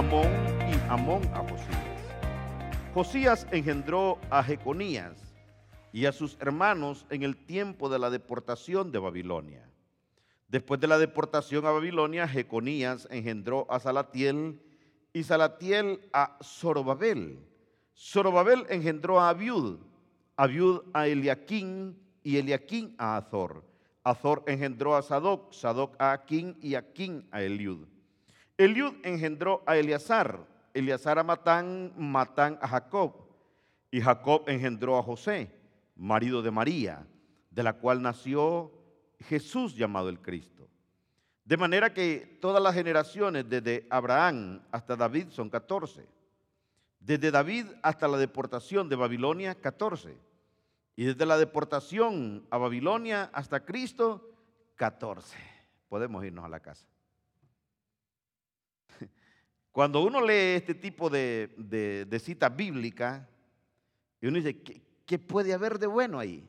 Amón y Amón a Josías. Josías engendró a Jeconías y a sus hermanos en el tiempo de la deportación de Babilonia. Después de la deportación a Babilonia, Jeconías engendró a Salatiel y Salatiel a Zorobabel. Zorobabel engendró a Abiud, Abiud a Eliaquín y Eliaquín a Azor. Azor engendró a Sadoc, Sadoc a Aquín y Aquín a Eliud. Eliud engendró a Eleazar, Eleazar a Matán, Matán a Jacob. Y Jacob engendró a José, marido de María, de la cual nació Jesús llamado el Cristo. De manera que todas las generaciones desde Abraham hasta David son 14. Desde David hasta la deportación de Babilonia, 14. Y desde la deportación a Babilonia hasta Cristo, 14. Podemos irnos a la casa. Cuando uno lee este tipo de, de, cita bíblica, y uno dice, ¿qué, ¿qué puede haber de bueno ahí?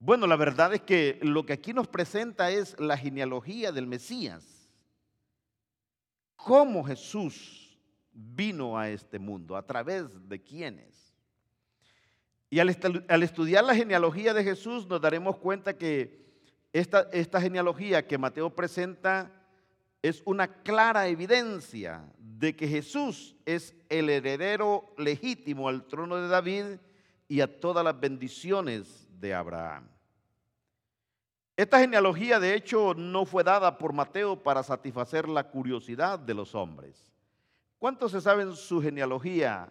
Bueno, la verdad es que lo que aquí nos presenta es la genealogía del Mesías. ¿Cómo Jesús vino a este mundo? ¿A través de quiénes? Y al, estudiar la genealogía de Jesús nos daremos cuenta que esta, esta genealogía que Mateo presenta es una clara evidencia de que Jesús es el heredero legítimo al trono de David y a todas las bendiciones de Abraham. Esta genealogía de hecho no fue dada por Mateo para satisfacer la curiosidad de los hombres. ¿Cuántos se saben su genealogía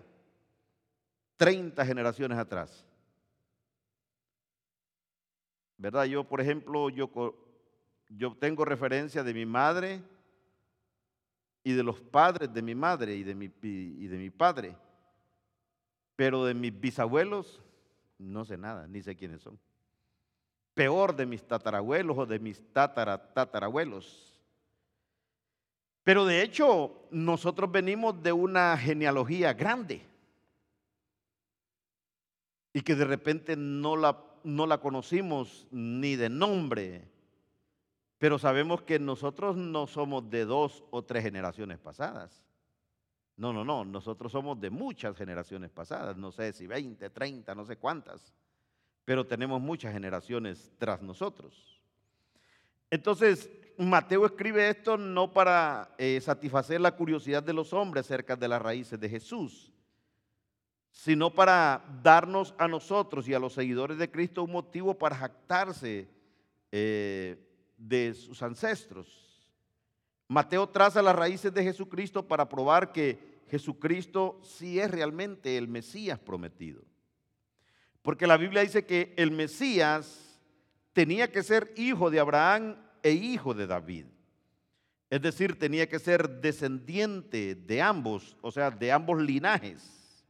30 generaciones atrás? ¿Verdad? Yo, por ejemplo, yo, yo tengo referencia de mi madre y de los padres de mi madre y de mi, y de mi padre, pero de mis bisabuelos no sé nada, ni sé quiénes son. Peor de mis tatarabuelos o de mis tatara, tatarabuelos. Pero de hecho, nosotros venimos de una genealogía grande y que de repente no la, no la conocimos ni de nombre, pero sabemos que nosotros no somos de dos o tres generaciones pasadas. No, no, no, nosotros somos de muchas generaciones pasadas, no sé si 20, 30, no sé cuántas, pero tenemos muchas generaciones tras nosotros. Entonces, Mateo escribe esto no para eh, satisfacer la curiosidad de los hombres acerca de las raíces de Jesús, sino para darnos a nosotros y a los seguidores de Cristo un motivo para jactarse eh, de sus ancestros. Mateo traza las raíces de Jesucristo para probar que Jesucristo sí es realmente el Mesías prometido. Porque la Biblia dice que el Mesías tenía que ser hijo de Abraham e hijo de David. Es decir, tenía que ser descendiente de ambos, o sea, de ambos linajes.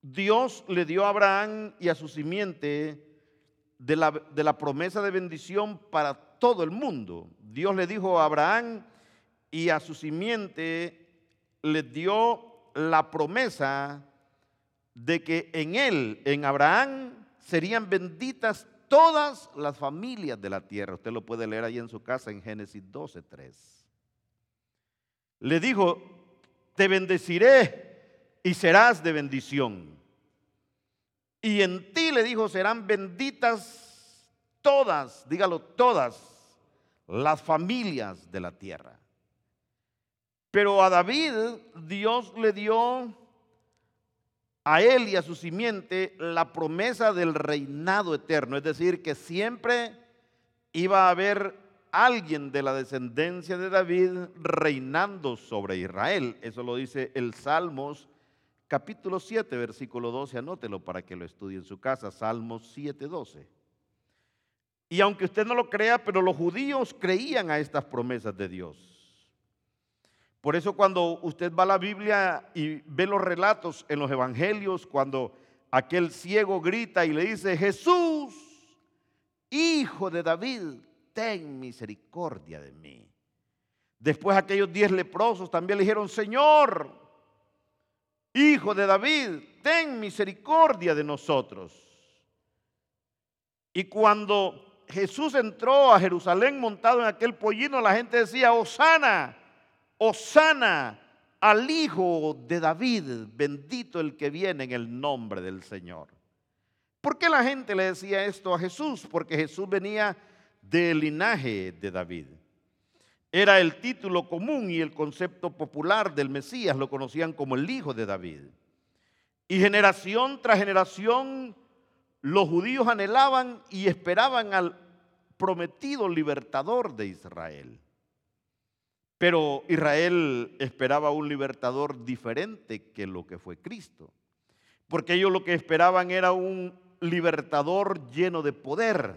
Dios le dio a Abraham y a su simiente de la, de la promesa de bendición para todo el mundo. Dios le dijo a Abraham, y a su simiente les dio la promesa de que en él, en Abraham, serían benditas todas las familias de la tierra. Usted lo puede leer ahí en su casa en Génesis 12:3. Le dijo, te bendeciré y serás de bendición. Y en ti, le dijo, serán benditas todas, dígalo, todas las familias de la tierra. Pero a David Dios le dio a él y a su simiente la promesa del reinado eterno, es decir, que siempre iba a haber alguien de la descendencia de David reinando sobre Israel. Eso lo dice el Salmos capítulo 7, versículo 12, anótelo para que lo estudie en su casa, Salmos 7, 12. Y aunque usted no lo crea, pero los judíos creían a estas promesas de Dios. Por eso cuando usted va a la Biblia y ve los relatos en los evangelios, cuando aquel ciego grita y le dice, Jesús, hijo de David, ten misericordia de mí. Después aquellos diez leprosos también le dijeron, Señor, hijo de David, ten misericordia de nosotros. Y cuando Jesús entró a Jerusalén montado en aquel pollino, la gente decía, Osana Osana al Hijo de David, bendito el que viene en el nombre del Señor. ¿Por qué la gente le decía esto a Jesús? Porque Jesús venía del linaje de David. Era el título común y el concepto popular del Mesías, lo conocían como el Hijo de David. Y generación tras generación los judíos anhelaban y esperaban al prometido libertador de Israel. Pero Israel esperaba un libertador diferente que lo que fue Cristo. Porque ellos lo que esperaban era un libertador lleno de poder.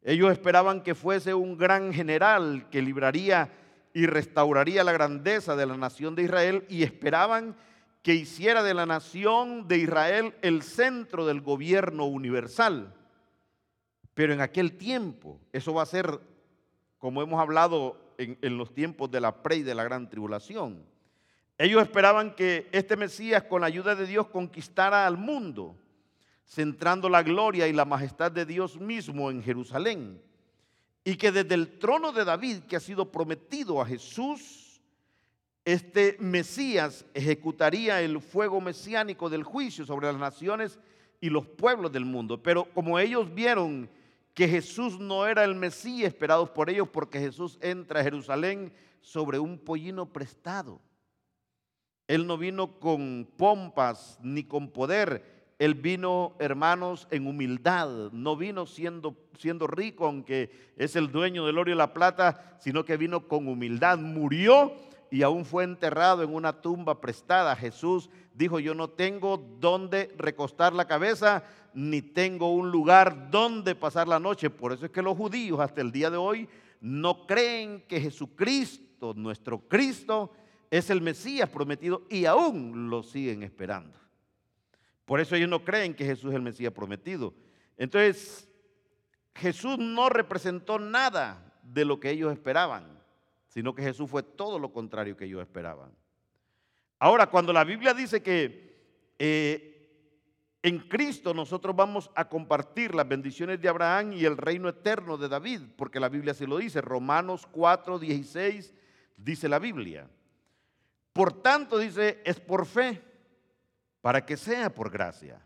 Ellos esperaban que fuese un gran general que libraría y restauraría la grandeza de la nación de Israel y esperaban que hiciera de la nación de Israel el centro del gobierno universal. Pero en aquel tiempo, eso va a ser, como hemos hablado en, en los tiempos de la pre y de la gran tribulación, ellos esperaban que este Mesías con la ayuda de Dios conquistara al mundo centrando la gloria y la majestad de Dios mismo en Jerusalén. Y que desde el trono de David, que ha sido prometido a Jesús, este Mesías ejecutaría el fuego mesiánico del juicio sobre las naciones y los pueblos del mundo. Pero como ellos vieron que Jesús no era el Mesías esperado por ellos, porque Jesús entra a Jerusalén sobre un pollino prestado. Él no vino con pompas ni con poder, él vino, hermanos, en humildad, no vino siendo, siendo rico, aunque es el dueño del oro y la plata, sino que vino con humildad, murió y aún fue enterrado en una tumba prestada. Jesús dijo, yo no tengo dónde recostar la cabeza, ni tengo un lugar donde pasar la noche. Por eso es que los judíos hasta el día de hoy no creen que Jesucristo, nuestro Cristo, es el Mesías prometido y aún lo siguen esperando. Por eso ellos no creen que Jesús es el Mesías prometido. Entonces, Jesús no representó nada de lo que ellos esperaban, sino que Jesús fue todo lo contrario que ellos esperaban. Ahora, cuando la Biblia dice que eh, en Cristo nosotros vamos a compartir las bendiciones de Abraham y el reino eterno de David, porque la Biblia se lo dice, Romanos 4, 16 dice la Biblia. Por tanto, dice, es por fe para que sea por gracia,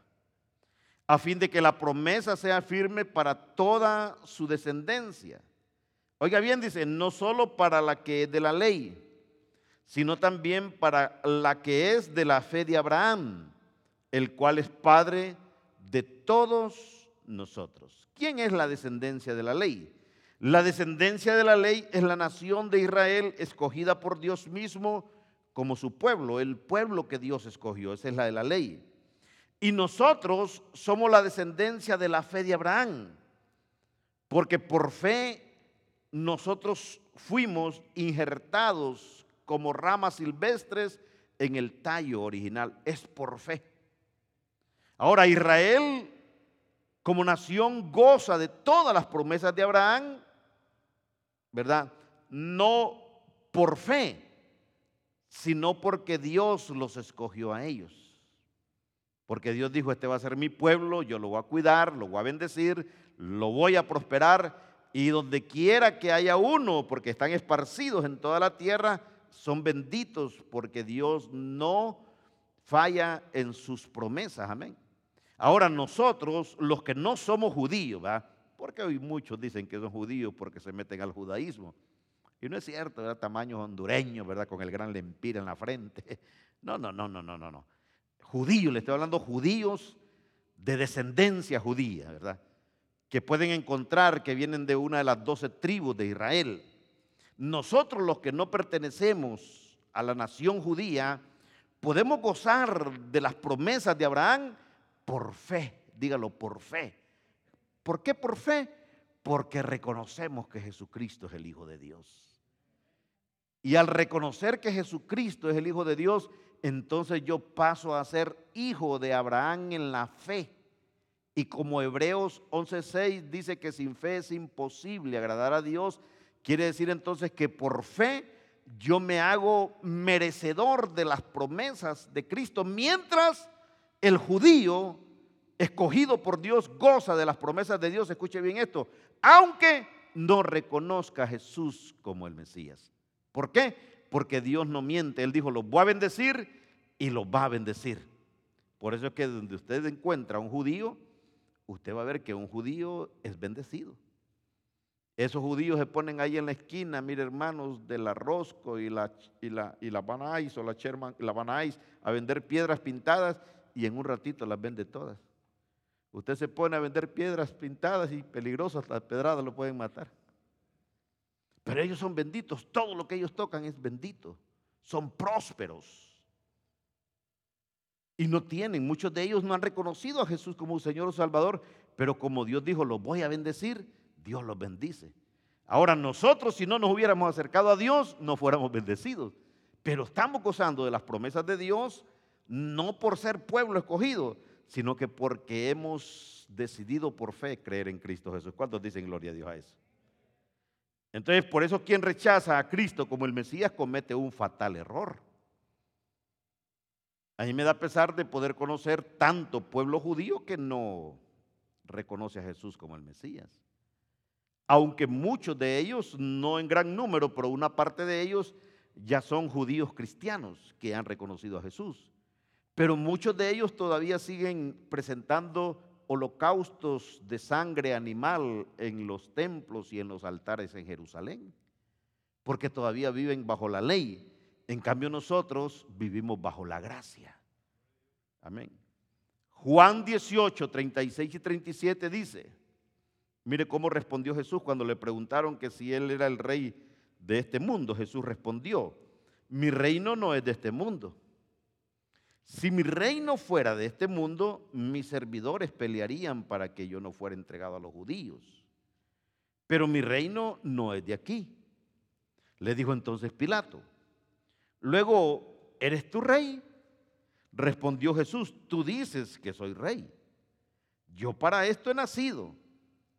a fin de que la promesa sea firme para toda su descendencia. Oiga bien, dice, no solo para la que es de la ley, sino también para la que es de la fe de Abraham, el cual es padre de todos nosotros. ¿Quién es la descendencia de la ley? La descendencia de la ley es la nación de Israel escogida por Dios mismo como su pueblo, el pueblo que Dios escogió, esa es la de la ley. Y nosotros somos la descendencia de la fe de Abraham, porque por fe nosotros fuimos injertados como ramas silvestres en el tallo original, es por fe. Ahora Israel como nación goza de todas las promesas de Abraham, ¿verdad? No por fe, sino porque Dios los escogió a ellos. Porque Dios dijo, este va a ser mi pueblo, yo lo voy a cuidar, lo voy a bendecir, lo voy a prosperar. Y donde quiera que haya uno, porque están esparcidos en toda la tierra, son benditos porque Dios no falla en sus promesas. Amén. Ahora nosotros, los que no somos judíos, ¿va? porque hoy muchos dicen que son judíos porque se meten al judaísmo. Y no es cierto, ¿verdad? Tamaños hondureños, ¿verdad? Con el gran lempira en la frente. No, no, no, no, no, no, no. Judíos, le estoy hablando judíos de descendencia judía, ¿verdad? Que pueden encontrar que vienen de una de las doce tribus de Israel. Nosotros los que no pertenecemos a la nación judía, podemos gozar de las promesas de Abraham por fe, dígalo, por fe. ¿Por qué por fe? Porque reconocemos que Jesucristo es el Hijo de Dios. Y al reconocer que Jesucristo es el Hijo de Dios, entonces yo paso a ser hijo de Abraham en la fe. Y como Hebreos 11:6 dice que sin fe es imposible agradar a Dios, quiere decir entonces que por fe yo me hago merecedor de las promesas de Cristo, mientras el judío escogido por Dios goza de las promesas de Dios, escuche bien esto, aunque no reconozca a Jesús como el Mesías. ¿Por qué? Porque Dios no miente. Él dijo, los voy a bendecir y los va a bendecir. Por eso es que donde usted encuentra a un judío, usted va a ver que un judío es bendecido. Esos judíos se ponen ahí en la esquina, mire hermanos, de la Rosco y la, y la, y la Banais o la Sherman, la Banais a vender piedras pintadas y en un ratito las vende todas. Usted se pone a vender piedras pintadas y peligrosas, las pedradas lo pueden matar. Pero ellos son benditos, todo lo que ellos tocan es bendito, son prósperos. Y no tienen, muchos de ellos no han reconocido a Jesús como Señor o Salvador, pero como Dios dijo, los voy a bendecir, Dios los bendice. Ahora nosotros si no nos hubiéramos acercado a Dios, no fuéramos bendecidos. Pero estamos gozando de las promesas de Dios, no por ser pueblo escogido, sino que porque hemos decidido por fe creer en Cristo Jesús. ¿Cuántos dicen gloria a Dios a eso? Entonces, por eso quien rechaza a Cristo como el Mesías comete un fatal error. A mí me da pesar de poder conocer tanto pueblo judío que no reconoce a Jesús como el Mesías aunque muchos de ellos, no en gran número, pero una parte de ellos ya son judíos cristianos que han reconocido a Jesús. Pero muchos de ellos todavía siguen presentando holocaustos de sangre animal en los templos y en los altares en Jerusalén, porque todavía viven bajo la ley. En cambio nosotros vivimos bajo la gracia. Amén. Juan 18, 36 y 37 dice, Mire cómo respondió Jesús cuando le preguntaron que si él era el rey de este mundo. Jesús respondió, mi reino no es de este mundo. Si mi reino fuera de este mundo, mis servidores pelearían para que yo no fuera entregado a los judíos. Pero mi reino no es de aquí. Le dijo entonces Pilato. Luego, ¿eres tu rey? Respondió Jesús, tú dices que soy rey. Yo para esto he nacido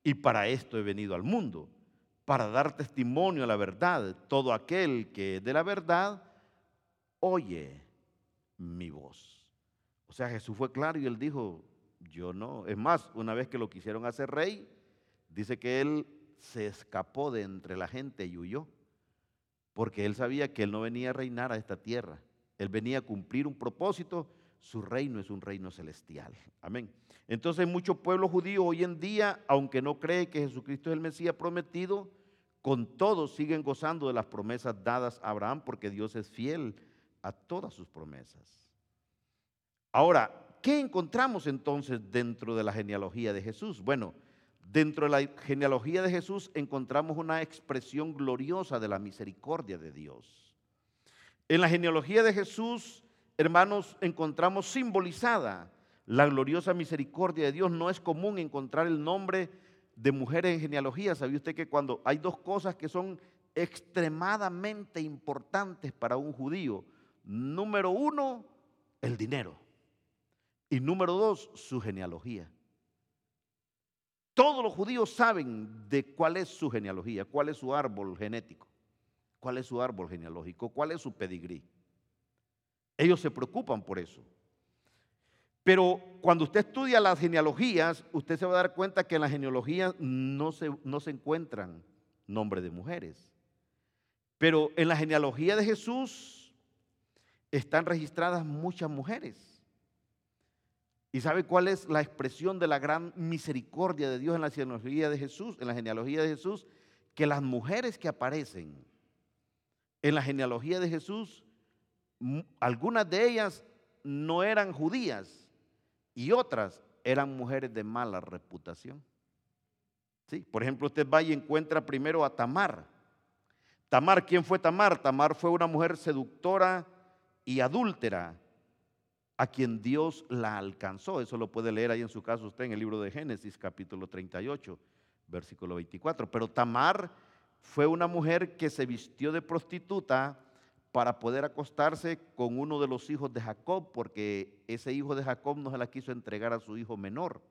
y para esto he venido al mundo, para dar testimonio a la verdad. Todo aquel que es de la verdad, oye mi voz. O sea, Jesús fue claro y él dijo, yo no. Es más, una vez que lo quisieron hacer rey, dice que él se escapó de entre la gente y huyó, porque él sabía que él no venía a reinar a esta tierra, él venía a cumplir un propósito, su reino es un reino celestial. Amén. Entonces mucho pueblo judío hoy en día, aunque no cree que Jesucristo es el Mesías prometido, con todo siguen gozando de las promesas dadas a Abraham porque Dios es fiel a todas sus promesas. Ahora, ¿qué encontramos entonces dentro de la genealogía de Jesús? Bueno, dentro de la genealogía de Jesús encontramos una expresión gloriosa de la misericordia de Dios. En la genealogía de Jesús, hermanos, encontramos simbolizada la gloriosa misericordia de Dios. No es común encontrar el nombre de mujeres en genealogía. ¿Sabía usted que cuando hay dos cosas que son extremadamente importantes para un judío? Número uno, el dinero. Y número dos, su genealogía. Todos los judíos saben de cuál es su genealogía, cuál es su árbol genético, cuál es su árbol genealógico, cuál es su pedigrí. Ellos se preocupan por eso. Pero cuando usted estudia las genealogías, usted se va a dar cuenta que en las genealogías no se, no se encuentran nombres de mujeres. Pero en la genealogía de Jesús están registradas muchas mujeres. ¿Y sabe cuál es la expresión de la gran misericordia de Dios en la genealogía de Jesús? En la genealogía de Jesús, que las mujeres que aparecen en la genealogía de Jesús, algunas de ellas no eran judías, y otras eran mujeres de mala reputación. ¿Sí? Por ejemplo, usted va y encuentra primero a Tamar. Tamar, ¿quién fue Tamar? Tamar fue una mujer seductora y adúltera a quien Dios la alcanzó. Eso lo puede leer ahí en su caso usted en el libro de Génesis capítulo 38, versículo 24. Pero Tamar fue una mujer que se vistió de prostituta para poder acostarse con uno de los hijos de Jacob, porque ese hijo de Jacob no se la quiso entregar a su hijo menor.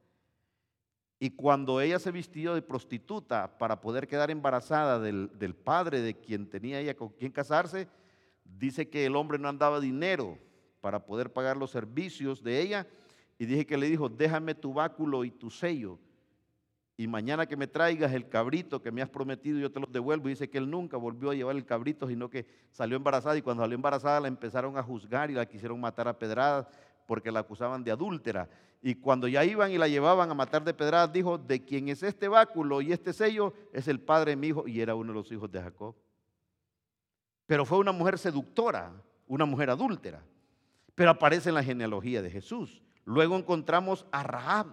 Y cuando ella se vistió de prostituta para poder quedar embarazada del, del, padre de quien tenía ella con quien casarse, dice que el hombre no andaba dinero para poder pagar los servicios de ella. Y dije que le dijo, déjame tu báculo y tu sello. y mañana que me traigas el cabrito que me has prometido, yo te lo devuelvo. Y dice que él nunca volvió a llevar el cabrito, sino que salió embarazada y cuando salió embarazada la empezaron a juzgar y la quisieron matar a pedradas porque la acusaban de adúltera. Y cuando ya iban y la llevaban a matar de pedradas, dijo, de quién es este báculo y este sello, es el padre de mi hijo, y era uno de los hijos de Jacob. Pero fue una mujer seductora, una mujer adúltera. Pero aparece en la genealogía de Jesús. Luego encontramos a Rahab.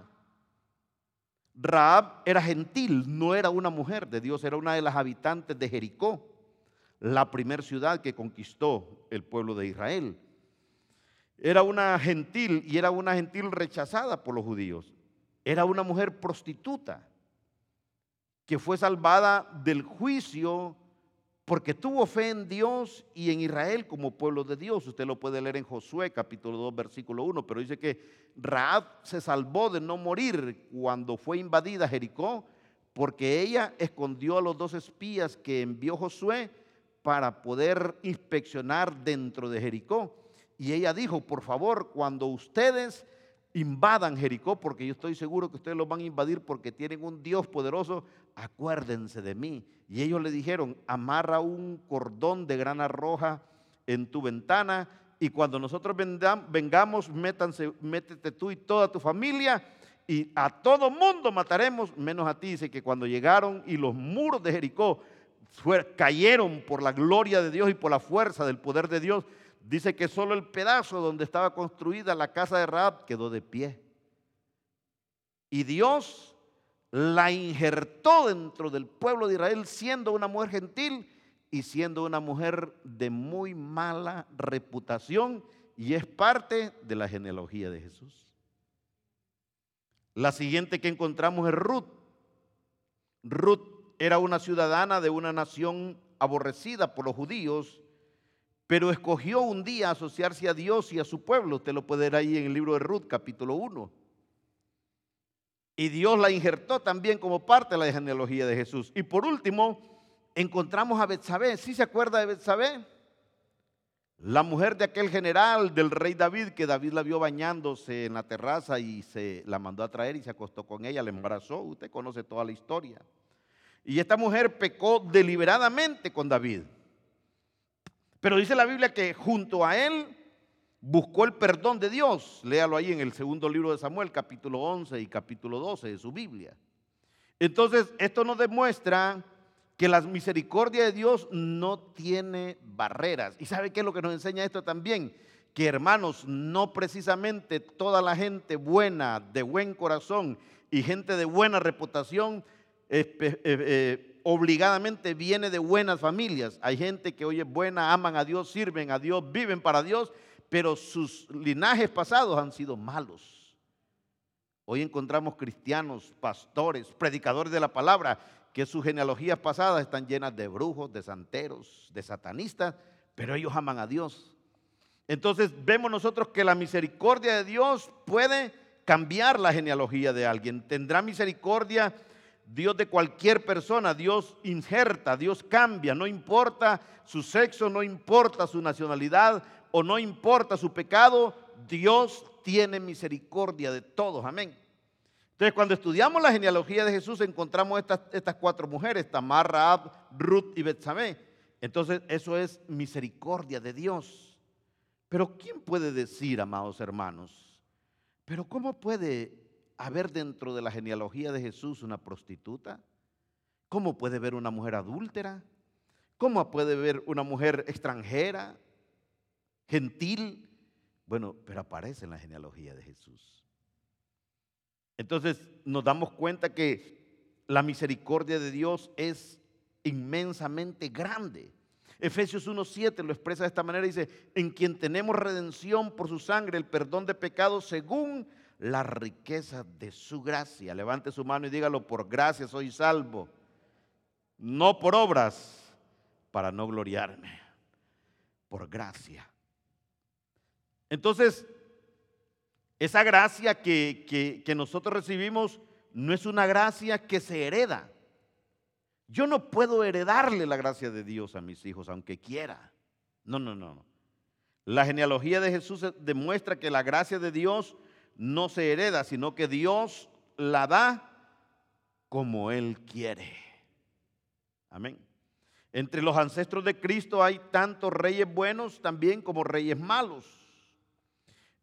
Rahab era gentil, no era una mujer de Dios, era una de las habitantes de Jericó, la primera ciudad que conquistó el pueblo de Israel. Era una gentil y era una gentil rechazada por los judíos. Era una mujer prostituta que fue salvada del juicio porque tuvo fe en Dios y en Israel como pueblo de Dios. Usted lo puede leer en Josué capítulo 2 versículo 1, pero dice que Raab se salvó de no morir cuando fue invadida Jericó porque ella escondió a los dos espías que envió Josué para poder inspeccionar dentro de Jericó. Y ella dijo, por favor, cuando ustedes invadan Jericó, porque yo estoy seguro que ustedes lo van a invadir porque tienen un Dios poderoso, acuérdense de mí. Y ellos le dijeron, amarra un cordón de grana roja en tu ventana y cuando nosotros vengamos, métete tú y toda tu familia y a todo mundo mataremos, menos a ti. Dice que cuando llegaron y los muros de Jericó cayeron por la gloria de Dios y por la fuerza del poder de Dios, dice que solo el pedazo donde estaba construida la casa de Raab quedó de pie. Y Dios la injertó dentro del pueblo de Israel siendo una mujer gentil y siendo una mujer de muy mala reputación y es parte de la genealogía de Jesús. La siguiente que encontramos es Ruth. Ruth era una ciudadana de una nación aborrecida por los judíos, pero escogió un día asociarse a Dios y a su pueblo. Usted lo puede ver ahí en el libro de Ruth, capítulo 1. Y Dios la injertó también como parte de la genealogía de Jesús. Y por último, encontramos a Betsabé. ¿Sí se acuerda de Betsabé? La mujer de aquel general del rey David, que David la vio bañándose en la terraza y se la mandó a traer y se acostó con ella, le embarazó. Usted conoce toda la historia. Y esta mujer pecó deliberadamente con David. Pero dice la Biblia que junto a él buscó el perdón de Dios. Léalo ahí en el segundo libro de Samuel, capítulo 11 y capítulo 12 de su Biblia. Entonces, esto nos demuestra que la misericordia de Dios no tiene barreras. ¿Y sabe qué es lo que nos enseña esto también? Que hermanos, no precisamente toda la gente buena, de buen corazón y gente de buena reputación, eh, eh, obligadamente viene de buenas familias. Hay gente que hoy es buena, aman a Dios, sirven a Dios, viven para Dios pero sus linajes pasados han sido malos. Hoy encontramos cristianos, pastores, predicadores de la palabra, que sus genealogías pasadas están llenas de brujos, de santeros, de satanistas, pero ellos aman a Dios. Entonces vemos nosotros que la misericordia de Dios puede cambiar la genealogía de alguien. Tendrá misericordia Dios de cualquier persona. Dios injerta, Dios cambia, no importa su sexo, no importa su nacionalidad, o no importa su pecado, Dios tiene misericordia de todos. Amén. Entonces, cuando estudiamos la genealogía de Jesús, encontramos estas, estas cuatro mujeres, Tamar, Raab, Ruth y Betsabé. Entonces, eso es misericordia de Dios. Pero ¿quién puede decir, amados hermanos? Pero ¿cómo puede haber dentro de la genealogía de Jesús una prostituta? ¿Cómo puede ver una mujer adúltera? ¿Cómo puede ver una mujer extranjera? Gentil. Bueno, pero aparece en la genealogía de Jesús. Entonces nos damos cuenta que la misericordia de Dios es inmensamente grande. Efesios 1.7 lo expresa de esta manera, dice, en quien tenemos redención por su sangre, el perdón de pecados según la riqueza de su gracia. Levante su mano y dígalo, por gracia soy salvo, no por obras, para no gloriarme, por gracia. Entonces, esa gracia que, nosotros recibimos no es una gracia que se hereda. Yo no puedo heredarle la gracia de Dios a mis hijos, aunque quiera. No, no, no. La genealogía de Jesús demuestra que la gracia de Dios no se hereda, sino que Dios la da como Él quiere. Amén. Entre los ancestros de Cristo hay tantos reyes buenos también como reyes malos.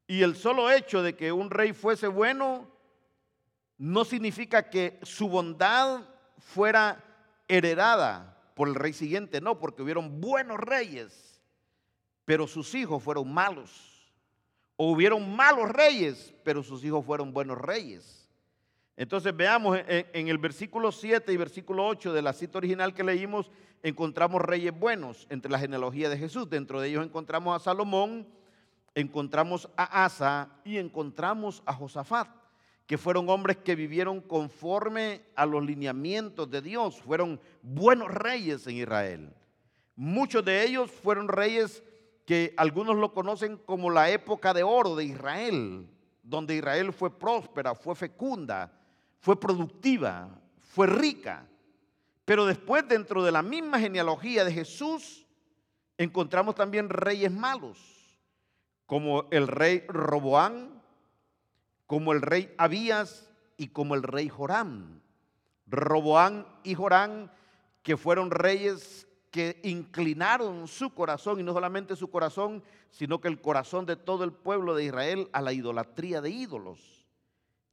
Y el solo hecho de que un rey fuese bueno no significa que su bondad fuera heredada por el rey siguiente, no, porque hubieron buenos reyes, pero sus hijos fueron malos. O hubieron malos reyes, pero sus hijos fueron buenos reyes. Entonces veamos en, el versículo 7 y versículo 8 de la cita original que leímos, encontramos reyes buenos entre la genealogía de Jesús. Dentro de ellos encontramos a Salomón, encontramos a Asa y encontramos a Josafat, que fueron hombres que vivieron conforme a los lineamientos de Dios, fueron buenos reyes en Israel. Muchos de ellos fueron reyes que algunos lo conocen como la época de oro de Israel, donde Israel fue próspera, fue fecunda, fue productiva, fue rica. Pero después dentro de la misma genealogía de Jesús encontramos también reyes malos, como el rey Roboán, como el rey Abías y como el rey Joram. Roboán y Jorán, que fueron reyes que inclinaron su corazón, y no solamente su corazón, sino que el corazón de todo el pueblo de Israel a la idolatría de ídolos.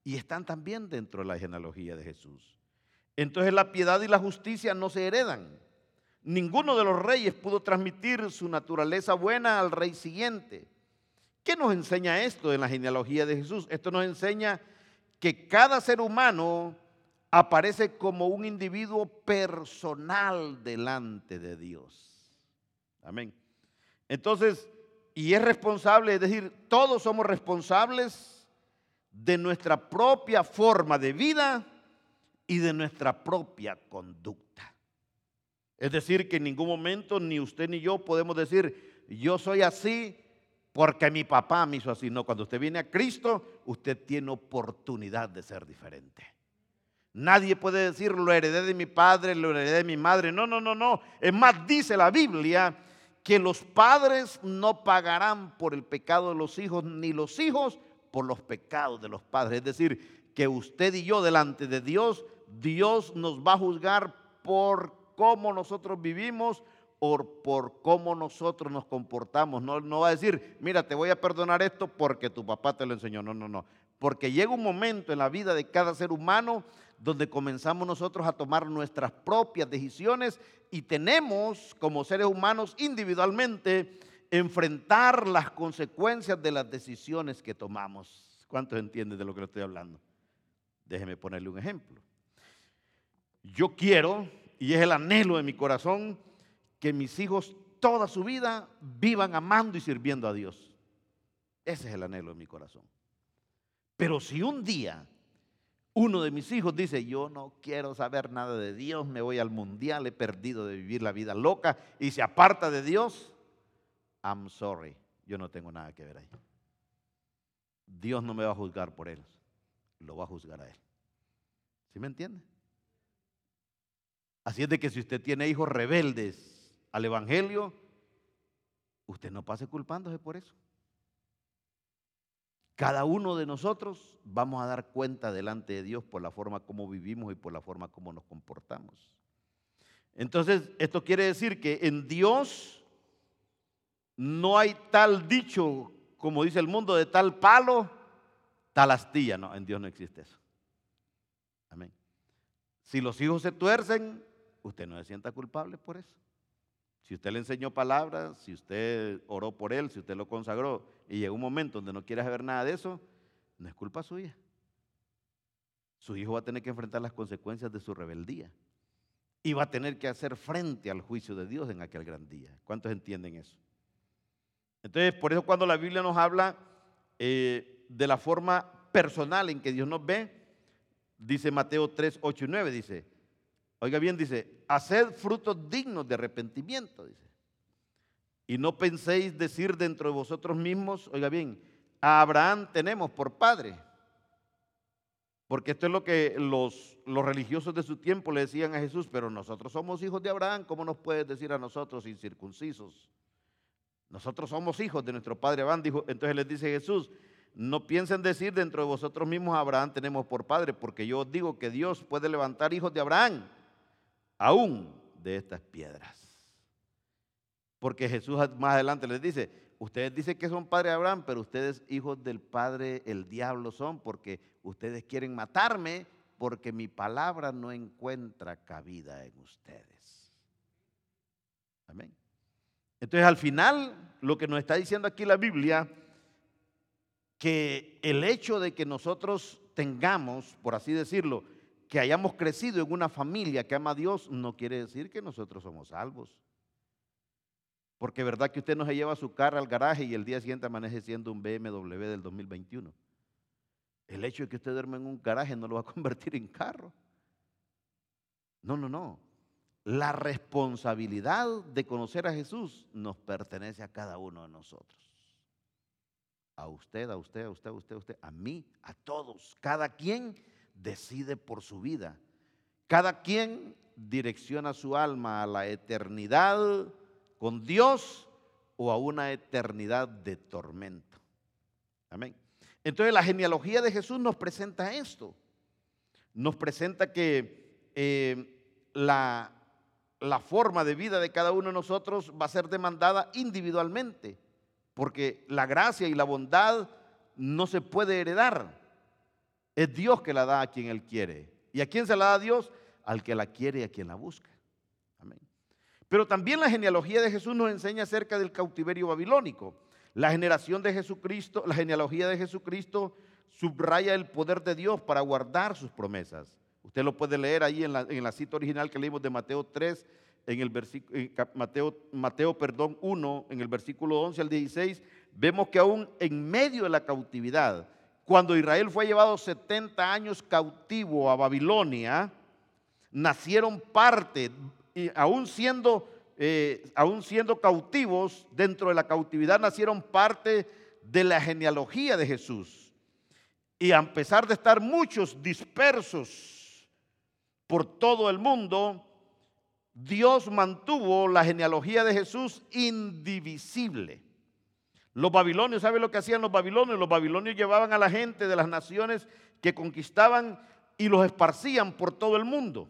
Y están también dentro de la genealogía de Jesús. Entonces la piedad y la justicia no se heredan. Ninguno de los reyes pudo transmitir su naturaleza buena al rey siguiente. ¿Qué nos enseña esto en la genealogía de Jesús? Esto nos enseña que cada ser humano aparece como un individuo personal delante de Dios. Amén. Entonces, y es responsable, es decir, todos somos responsables de nuestra propia forma de vida y de nuestra propia conducta. Es decir, que en ningún momento ni usted ni yo podemos decir, yo soy así porque mi papá me hizo así. No, cuando usted viene a Cristo, usted tiene oportunidad de ser diferente. Nadie puede decir, lo heredé de mi padre, lo heredé de mi madre. No, no, no, no. Es más, dice la Biblia que los padres no pagarán por el pecado de los hijos, ni los hijos por los pecados de los padres. Es decir, que usted y yo delante de Dios, Dios nos va a juzgar por cómo nosotros vivimos o por cómo nosotros nos comportamos. No, no va a decir, mira, te voy a perdonar esto porque tu papá te lo enseñó. No, no, no. Porque llega un momento en la vida de cada ser humano donde comenzamos nosotros a tomar nuestras propias decisiones y tenemos como seres humanos individualmente enfrentar las consecuencias de las decisiones que tomamos. ¿Cuántos entienden de lo que le estoy hablando? Déjeme ponerle un ejemplo. Yo quiero, y es el anhelo de mi corazón, que mis hijos toda su vida vivan amando y sirviendo a Dios. Ese es el anhelo de mi corazón. Pero si un día uno de mis hijos dice, yo no quiero saber nada de Dios, me voy al mundial, he perdido de vivir la vida loca y se aparta de Dios, I'm sorry, yo no tengo nada que ver ahí. Dios no me va a juzgar por él, lo va a juzgar a él. ¿Sí me entiende? Así es de que si usted tiene hijos rebeldes al Evangelio, usted no pase culpándose por eso. Cada uno de nosotros vamos a dar cuenta delante de Dios por la forma como vivimos y por la forma como nos comportamos. Entonces, esto quiere decir que en Dios no hay tal dicho, como dice el mundo, de tal palo, tal astilla. No, en Dios no existe eso. Amén. Si los hijos se tuercen, usted no se sienta culpable por eso. Si usted le enseñó palabras, si usted oró por él, si usted lo consagró y llegó un momento donde no quiere saber nada de eso, no es culpa suya. Su hijo va a tener que enfrentar las consecuencias de su rebeldía y va a tener que hacer frente al juicio de Dios en aquel gran día. ¿Cuántos entienden eso? Entonces, por eso cuando la Biblia nos habla eh, de la forma personal en que Dios nos ve, dice Mateo 3, 8 y 9, dice, Oiga bien, dice, haced frutos dignos de arrepentimiento, dice. Y no penséis decir dentro de vosotros mismos, oiga bien, a Abraham tenemos por padre. Porque esto es lo que los, los religiosos de su tiempo le decían a Jesús, pero nosotros somos hijos de Abraham, ¿cómo nos puedes decir a nosotros incircuncisos? Nosotros somos hijos de nuestro padre Abraham, dijo, entonces les dice Jesús, no piensen decir dentro de vosotros mismos Abraham tenemos por padre, porque yo os digo que Dios puede levantar hijos de Abraham, aún de estas piedras. Porque Jesús más adelante les dice, ustedes dicen que son padres de Abraham, pero ustedes hijos del padre, el diablo son, porque ustedes quieren matarme, porque mi palabra no encuentra cabida en ustedes. Amén. Entonces al final, lo que nos está diciendo aquí la Biblia, que el hecho de que nosotros tengamos, por así decirlo, que hayamos crecido en una familia que ama a Dios, no quiere decir que nosotros somos salvos. Porque verdad que usted no se lleva su carro al garaje y el día siguiente amanece siendo un BMW del 2021. El hecho de que usted duerma en un garaje no lo va a convertir en carro. No, no, no. La responsabilidad de conocer a Jesús nos pertenece a cada uno de nosotros. A usted, a usted, a usted, a usted, a usted, a mí, a todos. Cada quien decide por su vida. Cada quien direcciona su alma a la eternidad con Dios o a una eternidad de tormento. Amén. Entonces la genealogía de Jesús nos presenta esto. Nos presenta que eh, la, la forma de vida de cada uno de nosotros va a ser demandada individualmente, porque la gracia y la bondad no se puede heredar. Es Dios que la da a quien Él quiere. ¿Y a quién se la da Dios? Al que la quiere y a quien la busca. Pero también la genealogía de Jesús nos enseña acerca del cautiverio babilónico. La generación de Jesucristo, la genealogía de Jesucristo subraya el poder de Dios para guardar sus promesas. Usted lo puede leer ahí en la, cita original que leímos de Mateo 3, en el versículo, Mateo, Mateo perdón, 1, en el versículo 11 al 16, vemos que aún en medio de la cautividad, cuando Israel fue llevado 70 años cautivo a Babilonia, nacieron parte, aún siendo, eh, aún siendo cautivos, dentro de la cautividad nacieron parte de la genealogía de Jesús. Y a pesar de estar muchos dispersos por todo el mundo, Dios mantuvo la genealogía de Jesús indivisible. Los babilonios, ¿sabe lo que hacían los babilonios? Los babilonios llevaban a la gente de las naciones que conquistaban y los esparcían por todo el mundo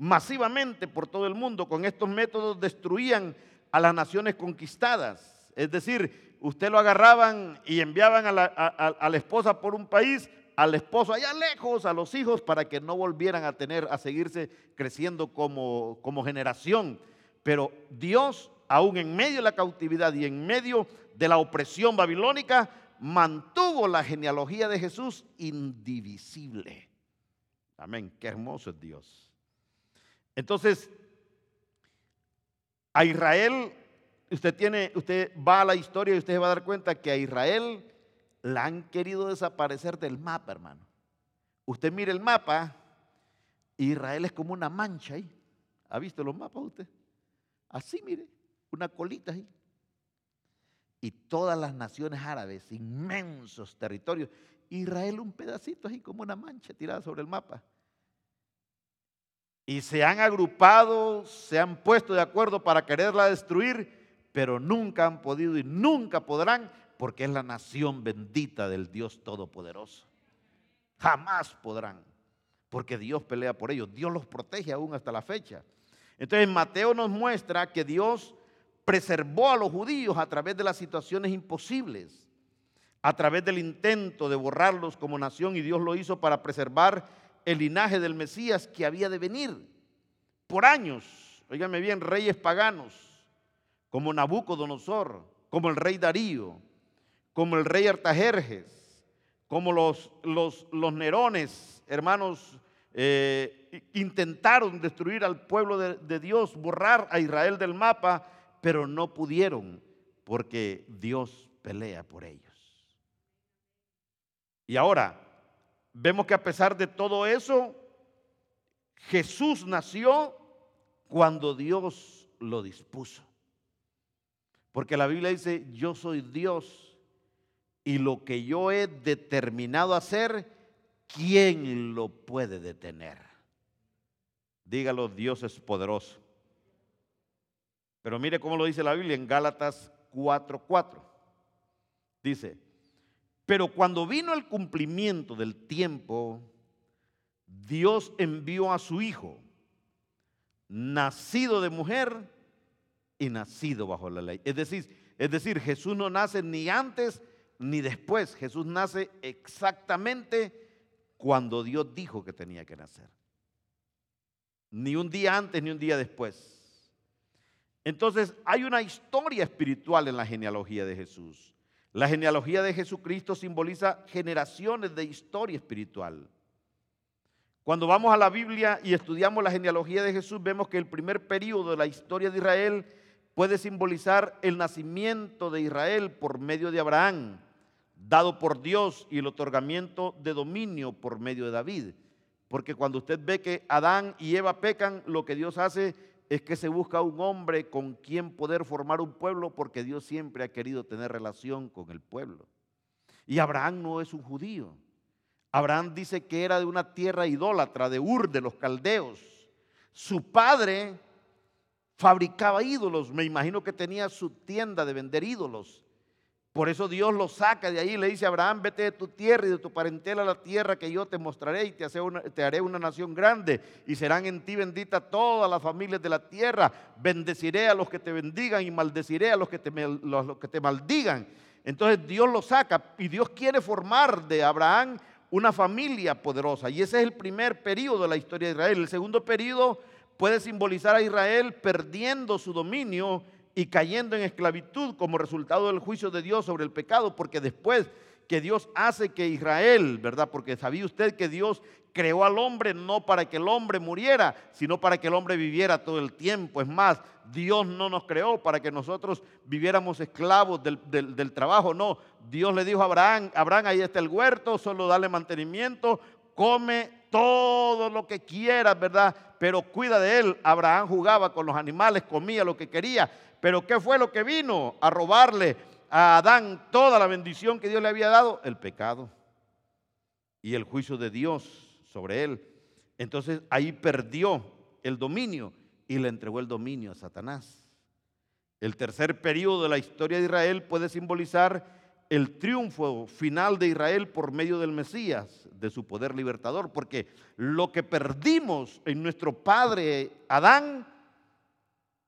masivamente por todo el mundo. Con estos métodos destruían a las naciones conquistadas. Es decir, usted lo agarraban y enviaban a la, esposa por un país, al esposo allá lejos, a los hijos, para que no volvieran a tener, a seguirse creciendo como, como generación. Pero Dios, aún en medio de la cautividad y en medio de la opresión babilónica, mantuvo la genealogía de Jesús indivisible. Amén, qué hermoso es Dios. Entonces, a Israel, usted tiene, usted va a la historia y usted se va a dar cuenta que a Israel la han querido desaparecer del mapa, hermano. Usted mire el mapa, Israel es como una mancha ahí. ¿Ha visto los mapas usted? Así, mire, una colita ahí. Y todas las naciones árabes, inmensos territorios. Israel un pedacito ahí como una mancha tirada sobre el mapa y se han agrupado, se han puesto de acuerdo para quererla destruir, pero nunca han podido y nunca podrán porque es la nación bendita del Dios Todopoderoso. Jamás podrán, porque Dios pelea por ellos, Dios los protege aún hasta la fecha. Entonces Mateo nos muestra que Dios preservó a los judíos a través de las situaciones imposibles, a través del intento de borrarlos como nación y Dios lo hizo para preservar el linaje del Mesías que había de venir por años. Óigame bien, reyes paganos, como Nabucodonosor, como el rey Darío, como el rey Artajerjes, como los, los, los Nerones, hermanos, eh, intentaron destruir al pueblo de, de Dios, borrar a Israel del mapa, pero no pudieron, porque Dios pelea por ellos. Y ahora, vemos que a pesar de todo eso, Jesús nació cuando Dios lo dispuso. Porque la Biblia dice, yo soy Dios y lo que yo he determinado hacer, ¿quién lo puede detener? Dígalo, Dios es poderoso. Pero mire cómo lo dice la Biblia en Gálatas 4:4. Dice, Pero cuando vino el cumplimiento del tiempo, Dios envió a su Hijo, nacido de mujer y nacido bajo la ley. Es decir, es decir, Jesús no nace ni antes ni después. Jesús nace exactamente cuando Dios dijo que tenía que nacer. Ni un día antes ni un día después. Entonces hay una historia espiritual en la genealogía de Jesús. La genealogía de Jesucristo simboliza generaciones de historia espiritual. Cuando vamos a la Biblia y estudiamos la genealogía de Jesús, vemos que el primer periodo de la historia de Israel puede simbolizar el nacimiento de Israel por medio de Abraham, dado por Dios, y el otorgamiento de dominio por medio de David. Porque cuando usted ve que Adán y Eva pecan, lo que Dios hace es que se busca un hombre con quien poder formar un pueblo, porque Dios siempre ha querido tener relación con el pueblo. Y Abraham no es un judío. Abraham dice que era de una tierra idólatra, de Ur, de los caldeos. Su padre fabricaba ídolos, me imagino que tenía su tienda de vender ídolos. Por eso Dios lo saca de ahí le dice a Abraham, vete de tu tierra y de tu parentela a la tierra que yo te mostraré y te, haré una nación grande y serán en ti benditas todas las familias de la tierra. Bendeciré a los que te bendigan y maldeciré a los que te, los que te maldigan. Entonces Dios lo saca y Dios quiere formar de Abraham una familia poderosa. Y ese es el primer periodo de la historia de Israel. El segundo periodo puede simbolizar a Israel perdiendo su dominio y cayendo en esclavitud como resultado del juicio de Dios sobre el pecado, porque después que Dios hace que Israel, ¿verdad? Porque sabía usted que Dios creó al hombre no para que el hombre muriera, sino para que el hombre viviera todo el tiempo. Es más, Dios no nos creó para que nosotros viviéramos esclavos del, del trabajo, no. Dios le dijo a Abraham, Abraham, ahí está el huerto, solo dale mantenimiento, come todo lo que quieras, ¿verdad? Pero cuida de él. Abraham jugaba con los animales, comía lo que quería, pero ¿qué fue lo que vino a robarle a Adán toda la bendición que Dios le había dado? El pecado y el juicio de Dios sobre él. Entonces ahí perdió el dominio y le entregó el dominio a Satanás. El tercer periodo de la historia de Israel puede simbolizar el triunfo final de Israel por medio del Mesías, de su poder libertador, porque lo que perdimos en nuestro padre Adán,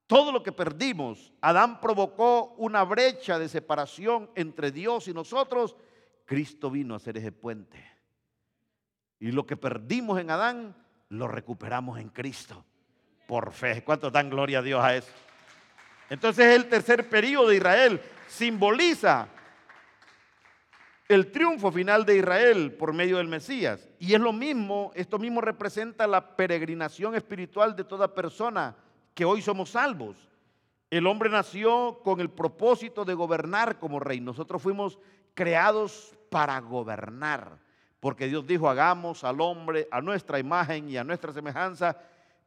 todo lo que perdimos, Adán provocó una brecha de separación entre Dios y nosotros. Cristo vino a ser ese puente. Y lo que perdimos en Adán, lo recuperamos en Cristo. Por fe. ¿Cuánto dan gloria a Dios a eso? Entonces el tercer periodo de Israel simboliza el triunfo final de Israel por medio del Mesías. Y es lo mismo, esto mismo representa la peregrinación espiritual de toda persona que hoy somos salvos. El hombre nació con el propósito de gobernar como rey. Nosotros fuimos creados para gobernar, porque Dios dijo, hagamos al hombre a nuestra imagen y a nuestra semejanza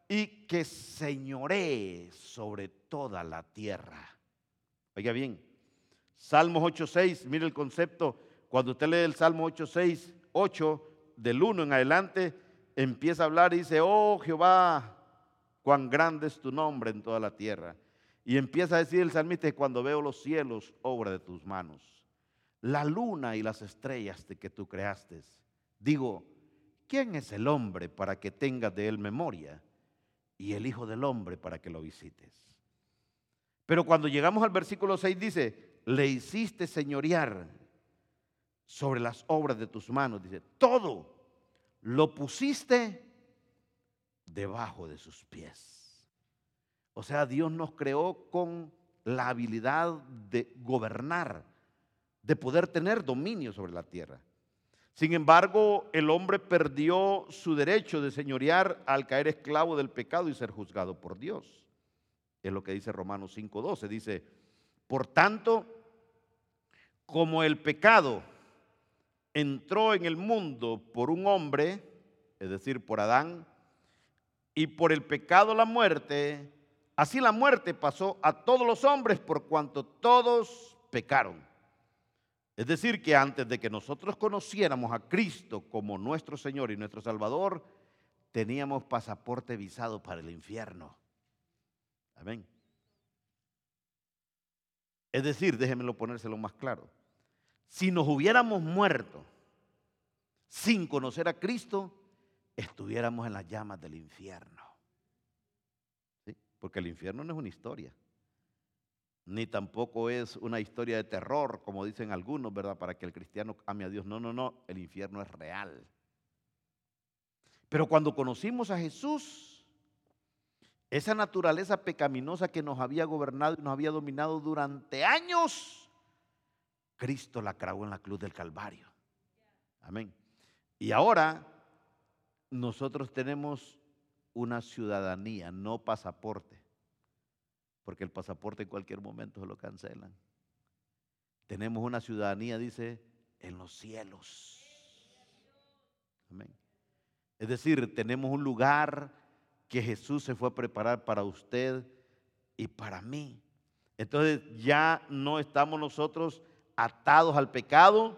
y que señoree sobre toda la tierra. Oiga bien, Salmos 8.6, mire el concepto, cuando usted lee el Salmo 8.6, 8, del 1 en adelante, empieza a hablar y dice, oh Jehová, cuán grande es tu nombre en toda la tierra. Y empieza a decir el salmista, cuando veo los cielos, obra de tus manos, la luna y las estrellas de que tú creaste, digo, ¿quién es el hombre para que tengas de él memoria? Y el Hijo del Hombre para que lo visites. Pero cuando llegamos al versículo 6 dice, le hiciste señorear sobre las obras de tus manos. Dice, todo lo pusiste debajo de sus pies. O sea, Dios nos creó con la habilidad de gobernar, de poder tener dominio sobre la tierra. Sin embargo, el hombre perdió su derecho de señorear al caer esclavo del pecado y ser juzgado por Dios. Es lo que dice Romanos 5:12. Dice, por tanto, como el pecado entró en el mundo por un hombre, es decir, por Adán, y por el pecado la muerte, así la muerte pasó a todos los hombres por cuanto todos pecaron. Es decir, que antes de que nosotros conociéramos a Cristo como nuestro Señor y nuestro Salvador, teníamos pasaporte visado para el infierno. Amén. Es decir, déjenmelo ponérselo más claro. Si nos hubiéramos muerto sin conocer a Cristo, estuviéramos en las llamas del infierno. Porque el infierno no es una historia, ni tampoco es una historia de terror, como dicen algunos, ¿verdad? Para que el cristiano ame a Dios. No, no, no, el infierno es real. Pero cuando conocimos a Jesús, esa naturaleza pecaminosa que nos había gobernado y nos había dominado durante años, Cristo la cravó en la cruz del Calvario. Amén. Y ahora nosotros tenemos una ciudadanía, no pasaporte, porque el pasaporte en cualquier momento se lo cancelan. Tenemos una ciudadanía, dice, en los cielos. Amén. Es decir, tenemos un lugar que Jesús se fue a preparar para usted y para mí. Entonces ya no estamos nosotros atados al pecado,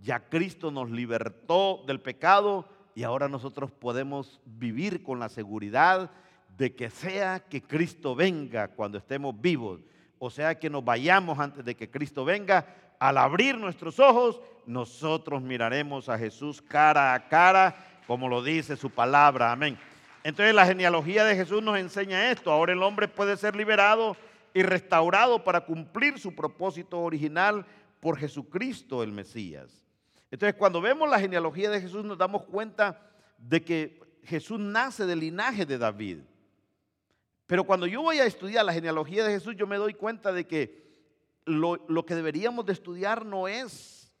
ya Cristo nos libertó del pecado y ahora nosotros podemos vivir con la seguridad de que sea que Cristo venga cuando estemos vivos, o sea que nos vayamos antes de que Cristo venga, al abrir nuestros ojos, nosotros miraremos a Jesús cara a cara, como lo dice su palabra. Amén. Entonces la genealogía de Jesús nos enseña esto. Ahora el hombre puede ser liberado y restaurado para cumplir su propósito original por Jesucristo el Mesías. Entonces, cuando vemos la genealogía de Jesús, nos damos cuenta de que Jesús nace del linaje de David. Pero cuando yo voy a estudiar la genealogía de Jesús, yo me doy cuenta de que lo, lo, que deberíamos de estudiar no es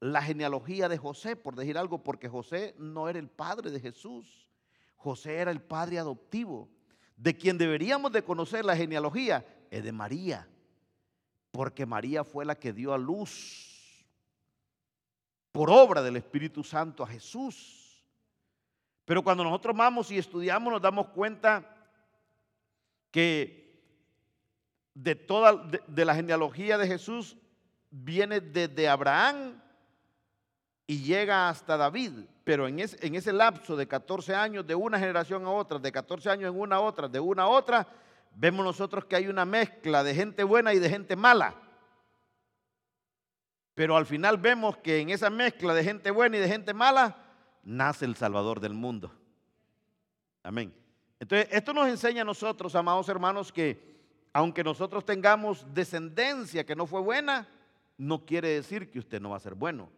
la genealogía de José, por decir algo, porque José no era el padre de Jesús. José era el padre adoptivo. De quien deberíamos de conocer la genealogía es de María, porque María fue la que dio a luz por obra del Espíritu Santo a Jesús. Pero cuando nosotros vamos y estudiamos nos damos cuenta que de toda de, la genealogía de Jesús viene desde Abraham y llega hasta David, pero en en ese lapso de 14 años, de una generación a otra, de 14 años en una a otra, de una a otra, vemos nosotros que hay una mezcla de gente buena y de gente mala. Pero al final vemos que en esa mezcla de gente buena y de gente mala, nace el Salvador del mundo. Amén. Entonces, esto nos enseña a nosotros, amados hermanos, que aunque nosotros tengamos descendencia que no fue buena, no quiere decir que usted no va a ser bueno.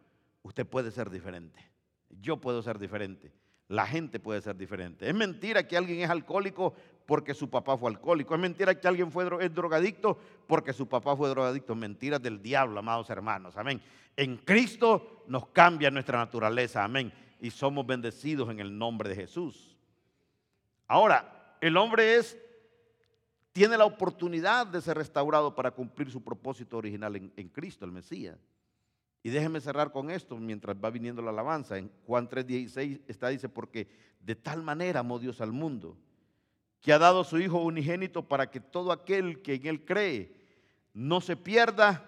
Usted puede ser diferente. Yo puedo ser diferente. La gente puede ser diferente. Es mentira que alguien es alcohólico porque su papá fue alcohólico. Es mentira que alguien fue es drogadicto porque su papá fue drogadicto. Mentiras del diablo, amados hermanos. Amén. En Cristo nos cambia nuestra naturaleza. Amén. Y somos bendecidos en el nombre de Jesús. Ahora, el hombre es, tiene la oportunidad de ser restaurado para cumplir su propósito original en, en Cristo, el Mesías. Y déjeme cerrar con esto mientras va viniendo la alabanza. En Juan 3:16 está, dice, porque de tal manera amó Dios al mundo que ha dado su Hijo unigénito para que todo aquel que en Él cree no se pierda,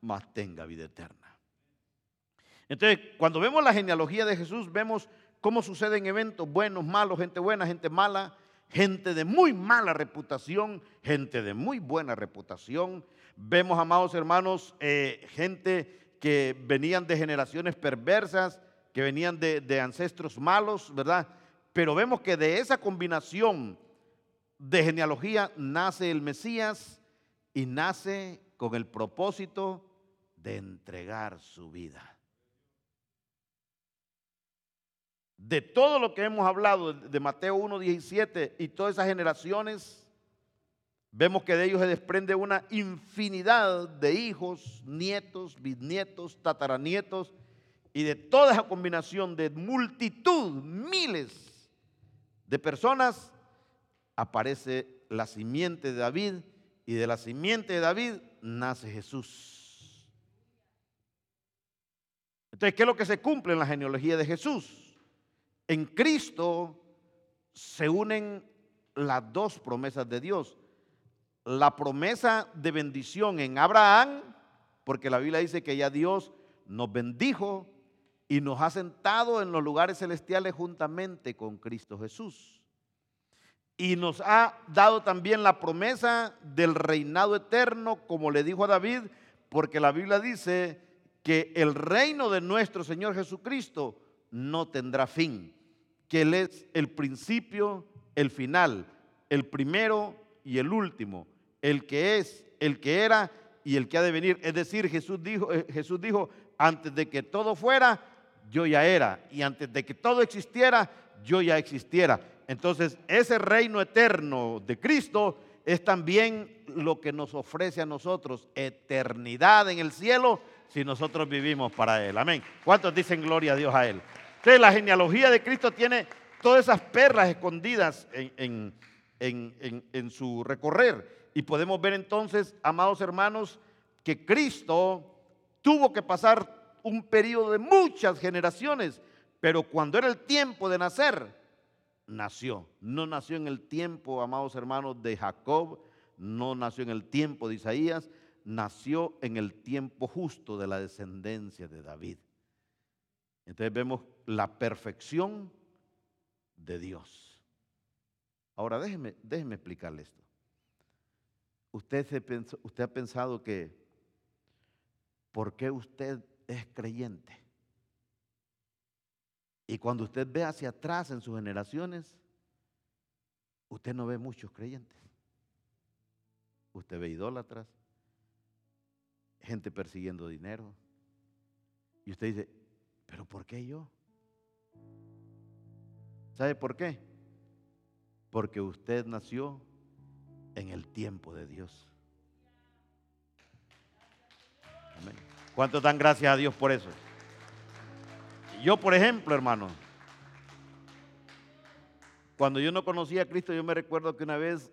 mas tenga vida eterna. Entonces, cuando vemos la genealogía de Jesús, vemos cómo suceden eventos buenos, malos, gente buena, gente mala, gente de muy mala reputación, gente de muy buena reputación. Vemos, amados hermanos, eh, gente que venían de generaciones perversas, que venían de, de ancestros malos, ¿verdad? Pero vemos que de esa combinación de genealogía nace el Mesías y nace con el propósito de entregar su vida. De todo lo que hemos hablado de Mateo 1.17 y todas esas generaciones, vemos que de ellos se desprende una infinidad de hijos, nietos, bisnietos, tataranietos y de toda esa combinación de multitud, miles de personas aparece la simiente de David y de la simiente de David nace Jesús. Entonces, ¿qué es lo que se cumple en la genealogía de Jesús? En Cristo se unen las dos promesas de Dios. La promesa de bendición en Abraham, porque la Biblia dice que ya Dios nos bendijo y nos ha sentado en los lugares celestiales juntamente con Cristo Jesús. Y nos ha dado también la promesa del reinado eterno, como le dijo a David, porque la Biblia dice que el reino de nuestro Señor Jesucristo no tendrá fin, que Él es el principio, el final, el primero y el último, el que es, el que era y el que ha de venir. Es decir, Jesús dijo, eh, Jesús dijo, antes de que todo fuera, yo ya era, y antes de que todo existiera, yo ya existiera. Entonces, ese reino eterno de Cristo es también lo que nos ofrece a nosotros, eternidad en el cielo, si nosotros vivimos para Él. Amén. ¿Cuántos dicen gloria a Dios a Él? Entonces, la genealogía de Cristo tiene todas esas perlas escondidas en, en su recorrer. Y podemos ver entonces, amados hermanos, que Cristo tuvo que pasar un periodo de muchas generaciones, pero cuando era el tiempo de nacer, nació. No nació en el tiempo, amados hermanos, de Jacob, no nació en el tiempo de Isaías, nació en el tiempo justo de la descendencia de David. Entonces vemos la perfección de Dios. Ahora déjeme, déjeme explicarle esto. Usted, usted ha pensado que, ¿por qué usted es creyente? Y cuando usted ve hacia atrás en sus generaciones, usted no ve muchos creyentes. Usted ve idólatras, gente persiguiendo dinero. Y usted dice, pero ¿por qué yo? ¿Sabe por qué? Porque usted nació en el tiempo de Dios. Amén. ¿Cuántos dan gracias a Dios por eso? Yo, por ejemplo, hermano, cuando yo no conocía a Cristo, yo me recuerdo que una vez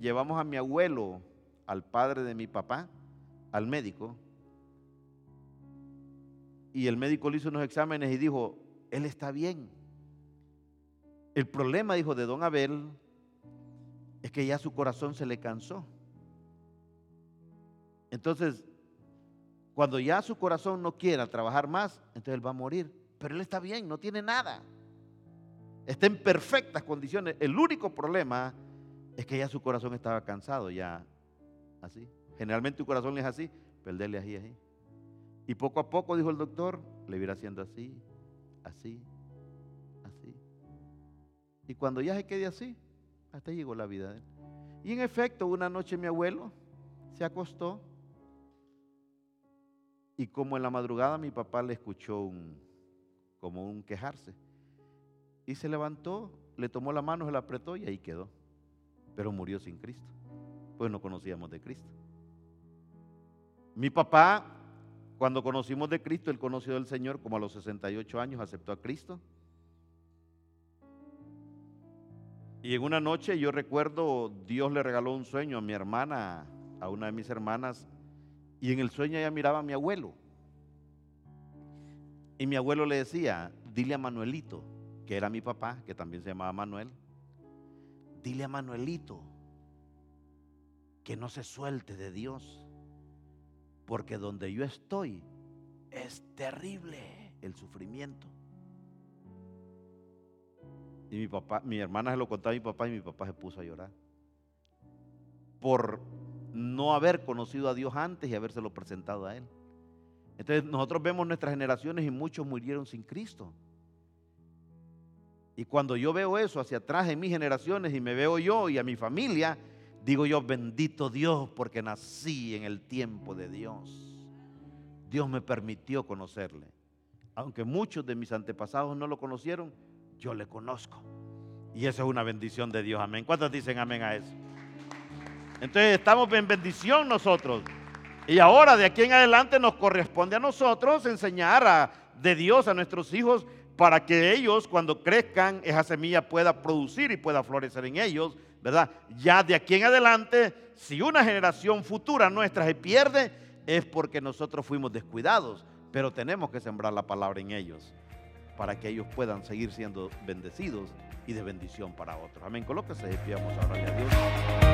llevamos a mi abuelo, al padre de mi papá, al médico, y el médico le hizo unos exámenes y dijo, él está bien. El problema, dijo, de don Abel es que ya su corazón se le cansó. Entonces, cuando ya su corazón no quiera trabajar más, entonces él va a morir pero él está bien, no tiene nada. Está en perfectas condiciones. El único problema es que ya su corazón estaba cansado, ya así. Generalmente tu corazón es así, perderle así, así. Y poco a poco, dijo el doctor, le irá haciendo así, así, así. Y cuando ya se quede así, hasta llegó la vida de él. Y en efecto, una noche mi abuelo se acostó y como en la madrugada mi papá le escuchó un, como un quejarse. Y se levantó, le tomó la mano, se la apretó y ahí quedó. Pero murió sin Cristo, pues no conocíamos de Cristo. Mi papá, cuando conocimos de Cristo, él conoció del Señor como a los 68 años, aceptó a Cristo. Y en una noche yo recuerdo, Dios le regaló un sueño a mi hermana, a una de mis hermanas, y en el sueño ella miraba a mi abuelo. Y mi abuelo le decía, dile a Manuelito, que era mi papá, que también se llamaba Manuel, dile a Manuelito que no se suelte de Dios, porque donde yo estoy es terrible el sufrimiento. Y mi papá, mi hermana se lo contaba a mi papá y mi papá se puso a llorar. Por no haber conocido a Dios antes y habérselo presentado a él. Entonces nosotros vemos nuestras generaciones y muchos murieron sin Cristo. Y cuando yo veo eso hacia atrás en mis generaciones y me veo yo y a mi familia, digo yo, bendito Dios porque nací en el tiempo de Dios. Dios me permitió conocerle. Aunque muchos de mis antepasados no lo conocieron, yo le conozco. Y eso es una bendición de Dios. Amén. ¿Cuántos dicen amén a eso? Entonces estamos en bendición nosotros. Y ahora de aquí en adelante nos corresponde a nosotros enseñar de Dios a nuestros hijos para que ellos cuando crezcan esa semilla pueda producir y pueda florecer en ellos, ¿verdad? Ya de aquí en adelante, si una generación futura nuestra se pierde, es porque nosotros fuimos descuidados, pero tenemos que sembrar la palabra en ellos para que ellos puedan seguir siendo bendecidos y de bendición para otros. Amén. Colóquese y a Dios.